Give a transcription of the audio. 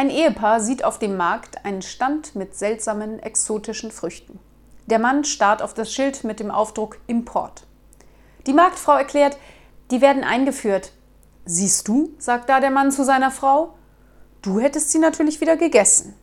Ein Ehepaar sieht auf dem Markt einen Stand mit seltsamen exotischen Früchten. Der Mann starrt auf das Schild mit dem Aufdruck Import. Die Marktfrau erklärt, die werden eingeführt. Siehst du, sagt da der Mann zu seiner Frau, du hättest sie natürlich wieder gegessen.